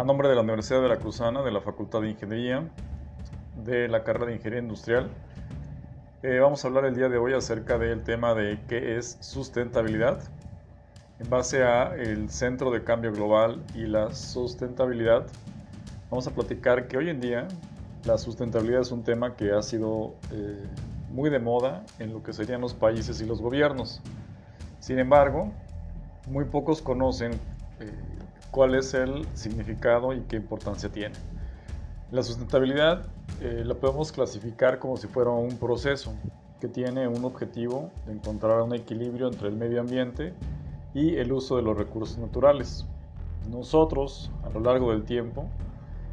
A nombre de la Universidad Veracruzana, de la Facultad de Ingeniería, de la carrera de Ingeniería Industrial, eh, vamos a hablar el día de hoy acerca del tema de qué es sustentabilidad. En base a el Centro de Cambio Global y la sustentabilidad, vamos a platicar que hoy en día la sustentabilidad es un tema que ha sido eh, muy de moda en lo que serían los países y los gobiernos. Sin embargo, muy pocos conocen eh, cuál es el significado y qué importancia tiene. La sustentabilidad eh, la podemos clasificar como si fuera un proceso que tiene un objetivo de encontrar un equilibrio entre el medio ambiente y el uso de los recursos naturales. Nosotros, a lo largo del tiempo,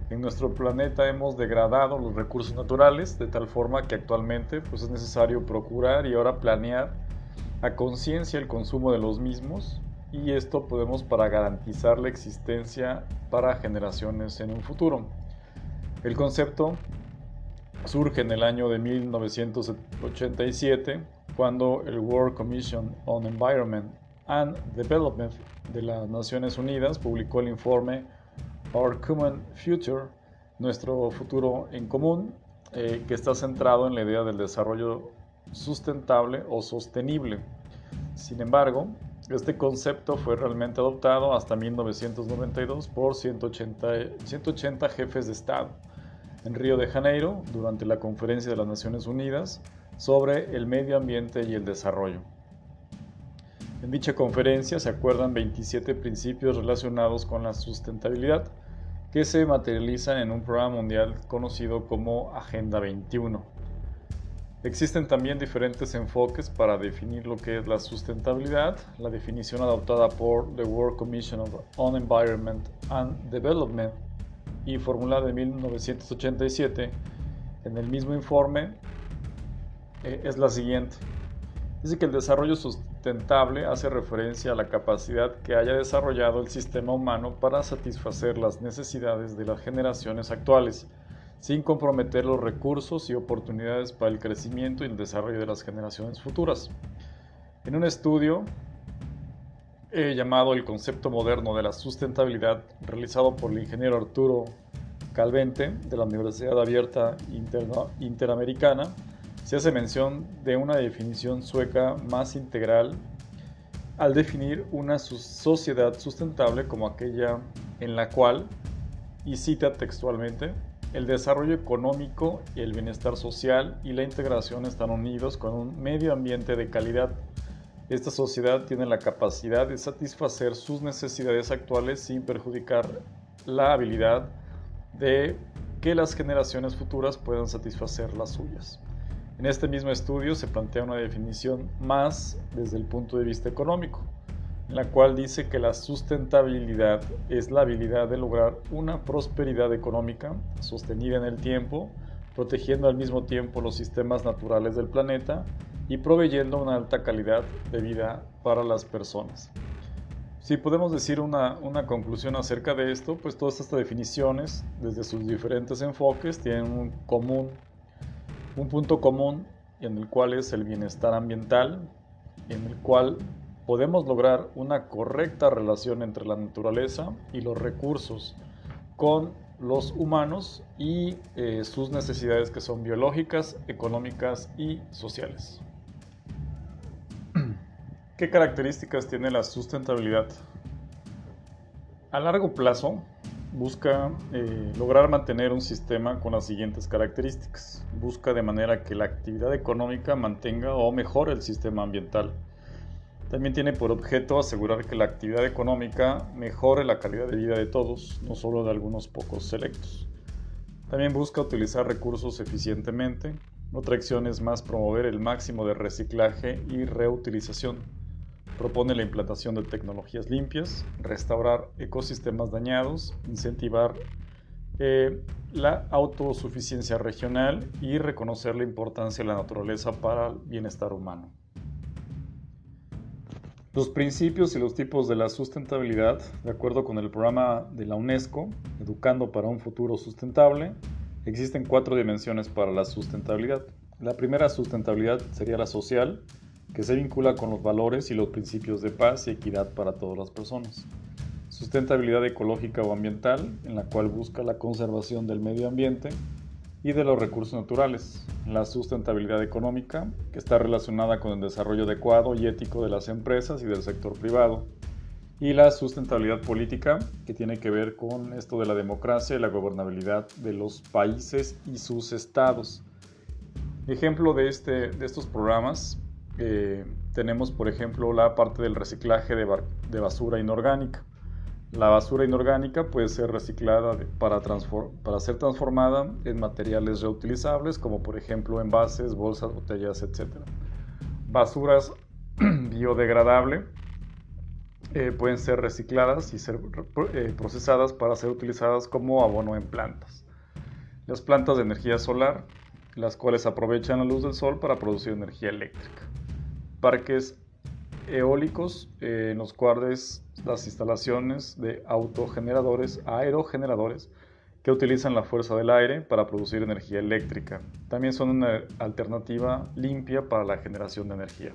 en nuestro planeta hemos degradado los recursos naturales de tal forma que actualmente pues, es necesario procurar y ahora planear a conciencia el consumo de los mismos y esto podemos para garantizar la existencia para generaciones en un futuro. El concepto surge en el año de 1987 cuando el World Commission on Environment and Development de las Naciones Unidas publicó el informe Our Common Future, nuestro futuro en común, eh, que está centrado en la idea del desarrollo sustentable o sostenible. Sin embargo, este concepto fue realmente adoptado hasta 1992 por 180, 180 jefes de Estado en Río de Janeiro durante la Conferencia de las Naciones Unidas sobre el medio ambiente y el desarrollo. En dicha conferencia se acuerdan 27 principios relacionados con la sustentabilidad que se materializan en un programa mundial conocido como Agenda 21 Existen también diferentes enfoques para definir lo que es la sustentabilidad. La definición adoptada por the World Commission on Environment and Development y formulada en 1987 en el mismo informe eh, es la siguiente. Dice que el desarrollo sustentable hace referencia a la capacidad que haya desarrollado el sistema humano para satisfacer las necesidades de las generaciones actuales sin comprometer los recursos y oportunidades para el crecimiento y el desarrollo de las generaciones futuras. En un estudio eh, llamado El concepto moderno de la sustentabilidad, realizado por el ingeniero Arturo Calvente de la Universidad Abierta Interamericana, se hace mención de una definición sueca más integral al definir una sociedad sustentable como aquella en la cual, y cita textualmente, el desarrollo económico, el bienestar social y la integración están unidos con un medio ambiente de calidad. Esta sociedad tiene la capacidad de satisfacer sus necesidades actuales sin perjudicar la habilidad de que las generaciones futuras puedan satisfacer las suyas. En este mismo estudio se plantea una definición más desde el punto de vista económico la cual dice que la sustentabilidad es la habilidad de lograr una prosperidad económica sostenida en el tiempo, protegiendo al mismo tiempo los sistemas naturales del planeta y proveyendo una alta calidad de vida para las personas. Si podemos decir una, una conclusión acerca de esto, pues todas estas definiciones, desde sus diferentes enfoques, tienen un común, un punto común en el cual es el bienestar ambiental, en el cual podemos lograr una correcta relación entre la naturaleza y los recursos con los humanos y eh, sus necesidades que son biológicas, económicas y sociales. ¿Qué características tiene la sustentabilidad? A largo plazo busca eh, lograr mantener un sistema con las siguientes características. Busca de manera que la actividad económica mantenga o mejore el sistema ambiental también tiene por objeto asegurar que la actividad económica mejore la calidad de vida de todos, no solo de algunos pocos selectos. También busca utilizar recursos eficientemente. Otra acción es más promover el máximo de reciclaje y reutilización. Propone la implantación de tecnologías limpias, restaurar ecosistemas dañados, incentivar eh, la autosuficiencia regional y reconocer la importancia de la naturaleza para el bienestar humano. Los principios y los tipos de la sustentabilidad, de acuerdo con el programa de la UNESCO, Educando para un futuro sustentable, existen cuatro dimensiones para la sustentabilidad. La primera sustentabilidad sería la social, que se vincula con los valores y los principios de paz y equidad para todas las personas. sustentabilidad ecológica o ambiental, en la cual busca la conservación del medio ambiente y de los recursos naturales, la sustentabilidad económica, que está relacionada con el desarrollo adecuado y ético de las empresas y del sector privado, y la sustentabilidad política, que tiene que ver con esto de la democracia y la gobernabilidad de los países y sus estados. Ejemplo de, este, de estos programas, eh, tenemos por ejemplo la parte del reciclaje de, de basura inorgánica. La basura inorgánica puede ser reciclada para, para, ser transformada en materiales reutilizables, como por ejemplo envases, bolsas, botellas, etc. Basuras biodegradables eh, pueden ser recicladas y ser eh, procesadas para ser utilizadas como abono en plantas. Las plantas de energía solar, las cuales aprovechan la luz del sol para producir energía eléctrica. Parques eólicos eh, en los cuales las instalaciones de autogeneradores, aerogeneradores, que utilizan la fuerza del aire para producir energía eléctrica. También son una alternativa limpia para la generación de energía.